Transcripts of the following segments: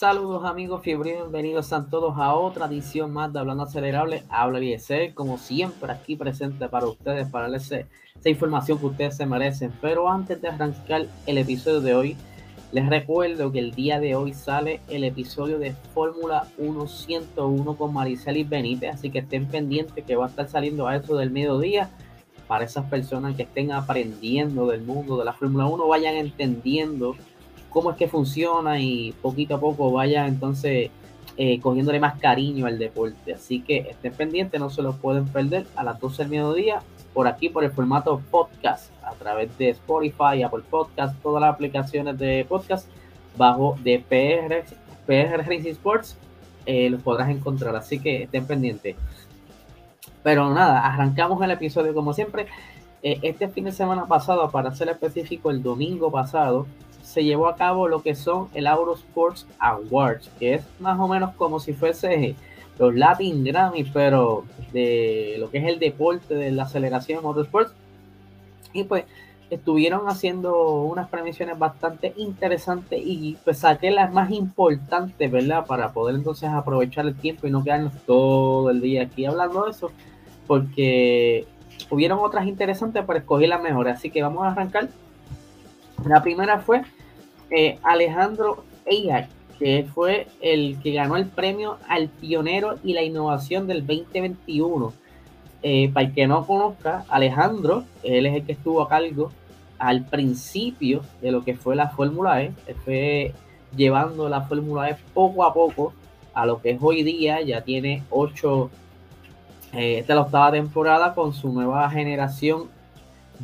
Saludos amigos fiebre, bienvenidos a todos a otra edición más de Hablando Acelerable. Habla Eliezer, como siempre aquí presente para ustedes, para darles esa información que ustedes se merecen. Pero antes de arrancar el episodio de hoy, les recuerdo que el día de hoy sale el episodio de Fórmula 1 101 con Mariceli Benítez, así que estén pendientes que va a estar saliendo a eso del mediodía para esas personas que estén aprendiendo del mundo de la Fórmula 1, vayan entendiendo cómo es que funciona y poquito a poco vayan entonces eh, cogiéndole más cariño al deporte. Así que estén pendientes, no se lo pueden perder a las 12 del mediodía por aquí por el formato podcast a través de Spotify, Apple Podcast, todas las aplicaciones de podcast bajo de PR, PR Racing Sports eh, los podrás encontrar, así que estén pendientes. Pero nada, arrancamos el episodio como siempre. Eh, este fin de semana pasado, para ser específico, el domingo pasado, se llevó a cabo lo que son el Auto Sports Awards, que es más o menos como si fuese los Latin Grammy, pero de lo que es el deporte de la aceleración motorsports. Y pues estuvieron haciendo unas premisiones bastante interesantes y pues saqué las más importantes, ¿verdad? Para poder entonces aprovechar el tiempo y no quedarnos todo el día aquí hablando de eso, porque hubieron otras interesantes, pero escogí las mejores. Así que vamos a arrancar. La primera fue eh, Alejandro Eijay que fue el que ganó el premio al pionero y la innovación del 2021. Eh, para el que no conozca, Alejandro, él es el que estuvo a cargo al principio de lo que fue la Fórmula E, fue llevando la Fórmula E poco a poco a lo que es hoy día, ya tiene ocho, eh, esta es la octava temporada con su nueva generación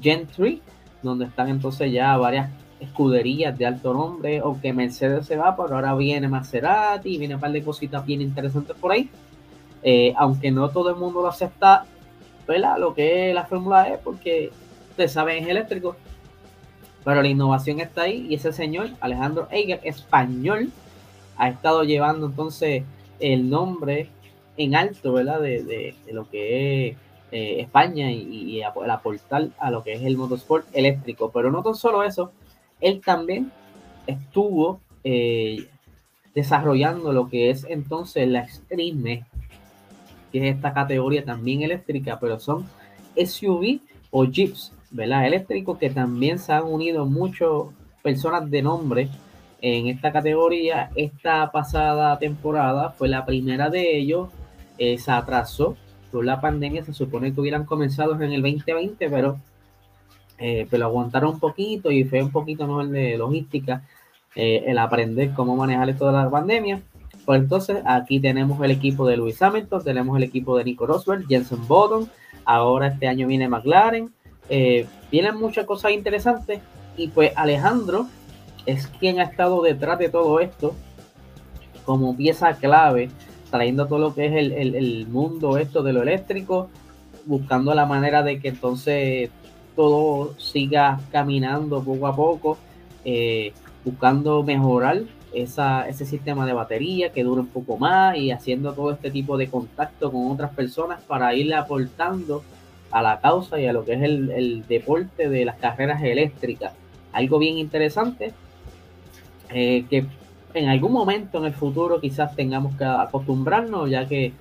Gen 3, donde están entonces ya varias escuderías de alto nombre, aunque Mercedes se va, pero ahora viene Maserati, viene un par de cositas bien interesantes por ahí. Eh, aunque no todo el mundo lo acepta, ¿verdad? Lo que es la Fórmula E, porque ustedes saben, es eléctrico. Pero la innovación está ahí y ese señor, Alejandro Eiger, español, ha estado llevando entonces el nombre en alto, ¿verdad? De, lo que es eh, España y, y, aportar a lo que es el motorsport eléctrico. Pero no tan solo eso, él también estuvo eh, desarrollando lo que es entonces la Extreme, que es esta categoría también eléctrica, pero son SUV o Jeeps, ¿verdad? Eléctricos que también se han unido muchas personas de nombre en esta categoría. Esta pasada temporada fue la primera de ellos, eh, se atrasó por la pandemia, se supone que hubieran comenzado en el 2020, pero eh, pero aguantaron un poquito y fue un poquito mejor de logística eh, el aprender cómo manejar esto de la pandemia. Pues entonces aquí tenemos el equipo de Luis Hamilton, tenemos el equipo de Nico Rosberg, Jensen Button, ahora este año viene McLaren, eh, vienen muchas cosas interesantes y pues Alejandro es quien ha estado detrás de todo esto como pieza clave, trayendo todo lo que es el, el mundo esto de lo eléctrico, buscando la manera de que entonces todo siga caminando poco a poco, eh, buscando mejorar esa, ese sistema de batería que dure un poco más y haciendo todo este tipo de contacto con otras personas para irle aportando a la causa y a lo que es el, deporte de las carreras eléctricas. Algo bien interesante eh, que en algún momento en el futuro quizás tengamos que acostumbrarnos, ya que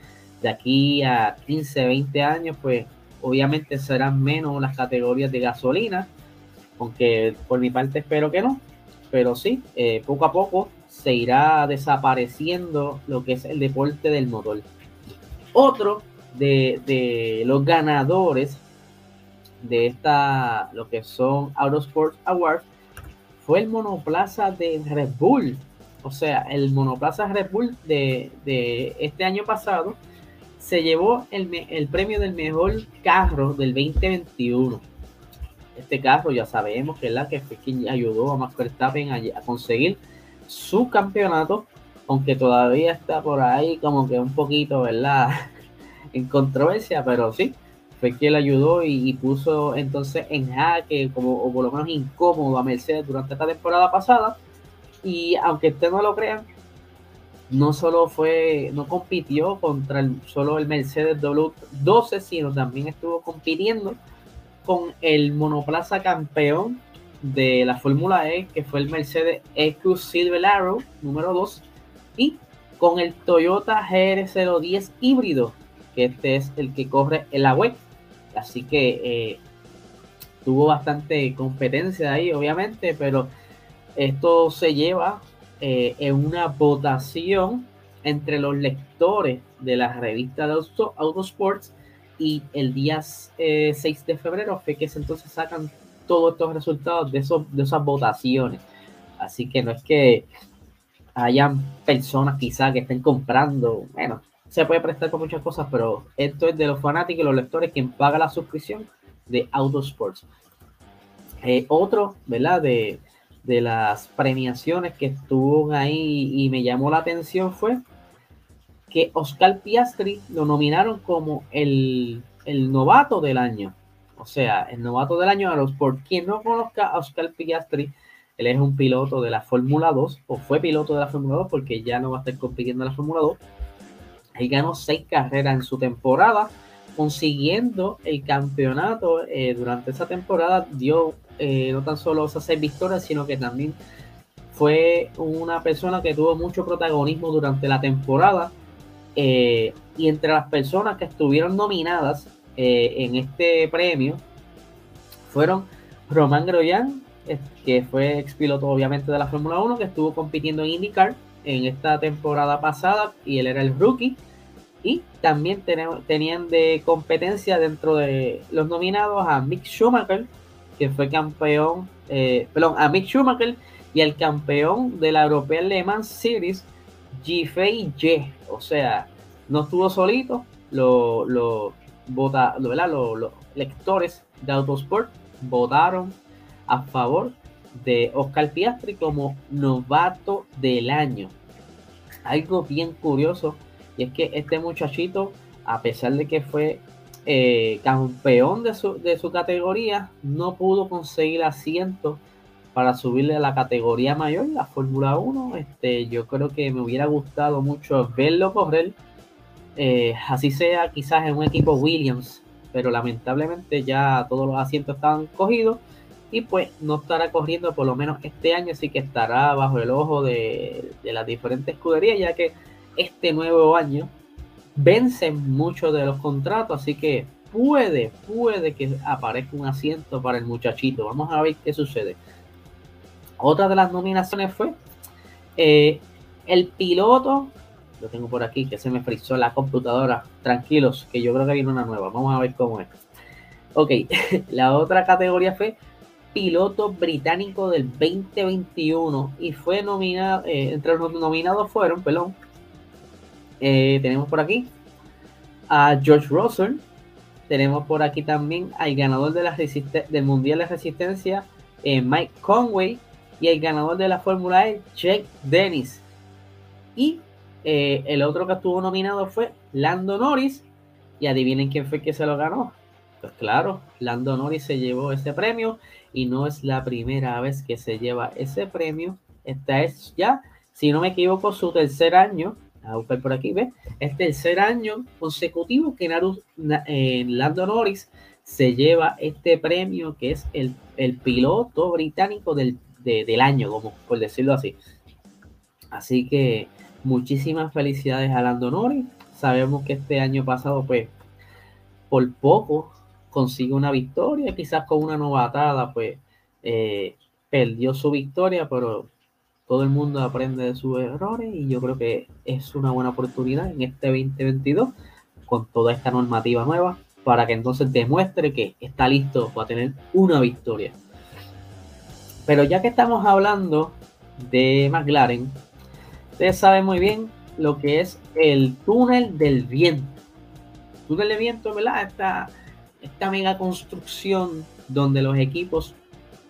de aquí a 15, 20 años, pues obviamente serán menos las categorías de gasolina, aunque por mi parte espero que no, pero sí, eh, poco a poco se irá desapareciendo lo que es el deporte del motor. Otro de, los ganadores de esta, lo que son Autosport Awards, fue el monoplaza de Red Bull. O sea, el monoplaza Red Bull de, de este año pasado se llevó el, premio del mejor carro del 2021. Este carro ya sabemos que es la que fue quien ayudó a Max Verstappen a, conseguir su campeonato, aunque todavía está por ahí como que un poquito, ¿verdad? en controversia, pero sí, fue quien le ayudó y, puso entonces en jaque, como, o por lo menos incómodo a Mercedes durante esta temporada pasada. Y aunque usted no lo crean, no solo fue, no compitió contra el, solo el Mercedes W12, sino también estuvo compitiendo con el monoplaza campeón de la Fórmula E, que fue el Mercedes EQ Silver Arrow número 2, y con el Toyota GR010 híbrido, que este es el que corre en la web. Así que eh, tuvo bastante competencia ahí, obviamente, pero esto se lleva eh, en una votación entre los lectores de la revista de Auto, Autosports y el día 6 eh, de febrero fue que entonces sacan todos estos resultados de, esos, de esas votaciones. Así que no es que hayan personas quizás que estén comprando, bueno, se puede prestar por muchas cosas, pero esto es de los fanáticos y los lectores quien paga la suscripción de Autosports. Eh, otro, ¿verdad? De, de las premiaciones que estuvo ahí y me llamó la atención fue que Oscar Piastri lo nominaron como el, novato del año. O sea, el novato del año, por quien no conozca a Oscar Piastri, él es un piloto de la Fórmula 2, o fue piloto de la Fórmula 2 porque ya no va a estar compitiendo en la Fórmula 2. Él ganó seis carreras en su temporada, consiguiendo el campeonato eh, durante esa temporada. Dio eh, no tan solo esas seis victorias, sino que también fue una persona que tuvo mucho protagonismo durante la temporada. Eh, y entre las personas que estuvieron nominadas en este premio fueron Román Groyan, que fue ex piloto obviamente de la Fórmula 1, que estuvo compitiendo en IndyCar en esta temporada pasada y él era el rookie. Y también tenían de competencia dentro de los nominados a Mick Schumacher, que fue campeón, eh, perdón, a Mick Schumacher y el campeón de la European Le Mans Series, G-Fei Ye. O sea, no estuvo solito, los lo, vota, lo, los lectores de Autosport votaron a favor de Oscar Piastri como novato del año. Algo bien curioso y es que este muchachito, a pesar de que fue eh, campeón de su, de su categoría, no pudo conseguir asiento para subirle a la categoría mayor, la Fórmula 1. Este, yo creo que me hubiera gustado mucho verlo correr, eh, así sea quizás en un equipo Williams, pero lamentablemente ya todos los asientos estaban cogidos y pues no estará corriendo por lo menos este año, así que estará bajo el ojo de, de las diferentes escuderías, ya que este nuevo año vencen muchos de los contratos, así que puede, puede que aparezca un asiento para el muchachito. Vamos a ver qué sucede. Otra de las nominaciones fue eh, el piloto. Lo tengo por aquí, que se me frizó la computadora. Tranquilos, que yo creo que viene una nueva. Vamos a ver cómo es. Ok, la otra categoría fue piloto británico del 2021 y fue nominado, eh, entre los nominados fueron, perdón, eh, tenemos por aquí a George Russell. Tenemos por aquí también al ganador del Mundial de Resistencia, eh, Mike Conway. Y el ganador de la Fórmula E, Jake Dennis. Y eh, el otro que estuvo nominado fue Lando Norris. Y adivinen quién fue que se lo ganó. Pues claro, Lando Norris se llevó ese premio. Y no es la primera vez que se lleva ese premio. Esta es ya, si no me equivoco, su tercer año a buscar por aquí, ¿ves? Es el tercer año consecutivo que Naru, eh, Lando Norris se lleva este premio que es el, piloto británico del, año, como por decirlo así. Así que muchísimas felicidades a Lando Norris. Sabemos que este año pasado, pues, por poco consigue una victoria, quizás con una novatada, pues, eh, perdió su victoria, pero todo el mundo aprende de sus errores y yo creo que es una buena oportunidad en este 2022 con toda esta normativa nueva para que entonces demuestre que está listo para tener una victoria. Pero ya que estamos hablando de McLaren, ustedes saben muy bien lo que es el túnel del viento. túnel de viento, ¿verdad? Esta, esta mega construcción donde los equipos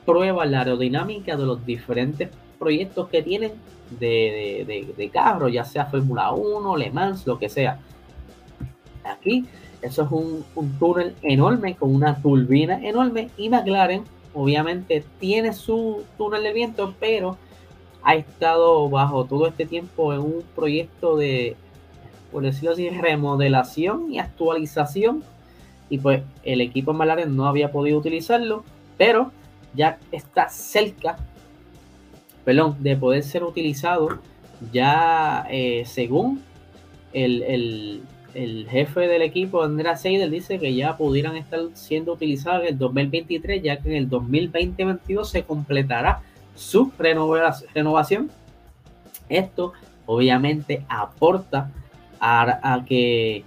prueban la aerodinámica de los diferentes proyectos que tienen de, de, de, carro, ya sea Fórmula 1, Le Mans, lo que sea. Aquí, eso es un, túnel enorme con una turbina enorme y McLaren obviamente tiene su túnel de viento, pero ha estado bajo todo este tiempo en un proyecto de, por decirlo así, remodelación y actualización. Y pues el equipo McLaren no había podido utilizarlo, pero ya está cerca perdón, de poder ser utilizado ya eh, según el, jefe del equipo, Andrea Seidel, dice que ya pudieran estar siendo utilizados en el 2023, ya que en el 2020-2022 se completará su renovación. Esto obviamente aporta a, que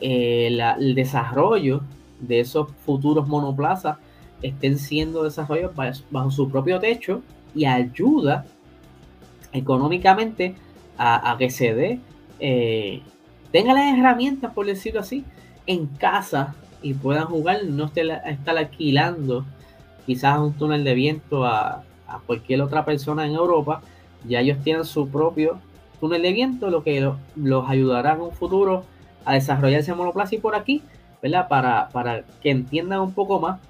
eh, el desarrollo de esos futuros monoplazas estén siendo desarrollados bajo, su propio techo y ayuda económicamente a, que se dé, eh, tengan las herramientas, por decirlo así, en casa y puedan jugar, no estar alquilando quizás un túnel de viento a, cualquier otra persona en Europa, ya ellos tienen su propio túnel de viento, lo que los ayudará en un futuro a desarrollarse monoplaza y por aquí, ¿verdad? Para, para que entiendan un poco más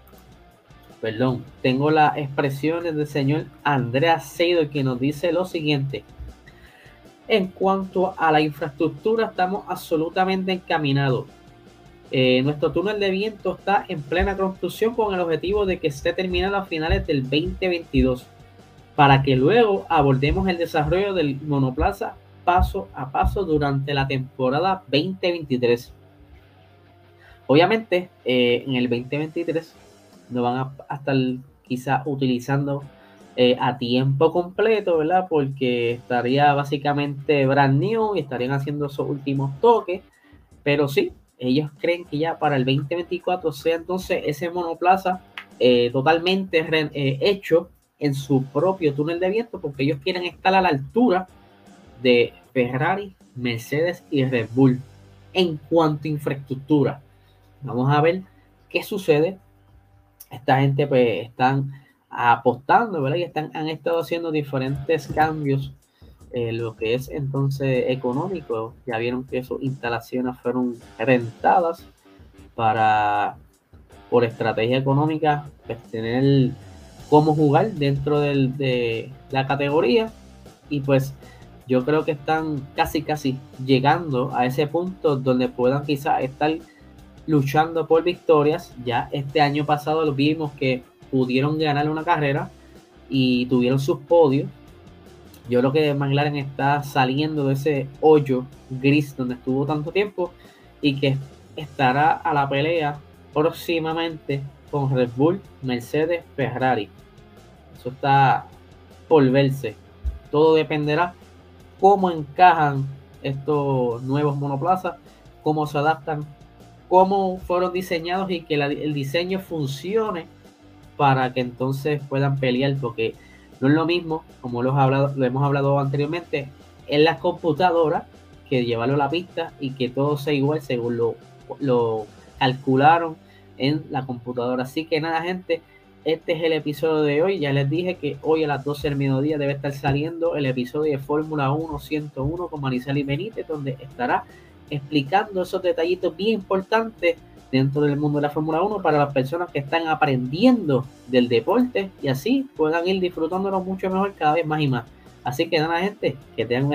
perdón, tengo las expresiones del señor Andrea Seido que nos dice lo siguiente. En cuanto a la infraestructura, estamos absolutamente encaminados. Eh, nuestro túnel de viento está en plena construcción con el objetivo de que esté terminado a finales del 2022, para que luego abordemos el desarrollo del monoplaza paso a paso durante la temporada 2023. Obviamente, eh, en el 2023 no van a, estar quizá utilizando eh, a tiempo completo, ¿verdad? Porque estaría básicamente brand new y estarían haciendo esos últimos toques. Pero sí, ellos creen que ya para el 2024 sea entonces ese monoplaza eh, totalmente eh, hecho en su propio túnel de viento, porque ellos quieren estar a la altura de Ferrari, Mercedes y Red Bull en cuanto a infraestructura. Vamos a ver qué sucede esta gente pues están apostando, ¿verdad? Y están, han estado haciendo diferentes cambios en lo que es entonces económico. Ya vieron que sus instalaciones fueron rentadas para, por estrategia económica, pues tener cómo jugar dentro de la categoría. Y pues yo creo que están casi, casi llegando a ese punto donde puedan quizás estar luchando por victorias. Ya este año pasado lo vimos que pudieron ganar una carrera y tuvieron sus podios. Yo creo que McLaren está saliendo de ese hoyo gris donde estuvo tanto tiempo y que estará a la pelea próximamente con Red Bull, Mercedes, Ferrari. Eso está por verse. Todo dependerá cómo encajan estos nuevos monoplazas, cómo se adaptan cómo fueron diseñados y que el diseño funcione para que entonces puedan pelear, porque no es lo mismo, como lo, hemos hablado anteriormente, en las computadoras que llevarlo a la pista y que todo sea igual según lo, lo calcularon en la computadora. Así que nada, gente, este es el episodio de hoy. Ya les dije que hoy a las 12 del mediodía debe estar saliendo el episodio de Fórmula 1 101 con Marisela y Benítez, donde estará explicando esos detallitos bien importantes dentro del mundo de la Fórmula 1 para las personas que están aprendiendo del deporte y así puedan ir disfrutándolo mucho mejor cada vez más y más. Así que nada, gente, que tengan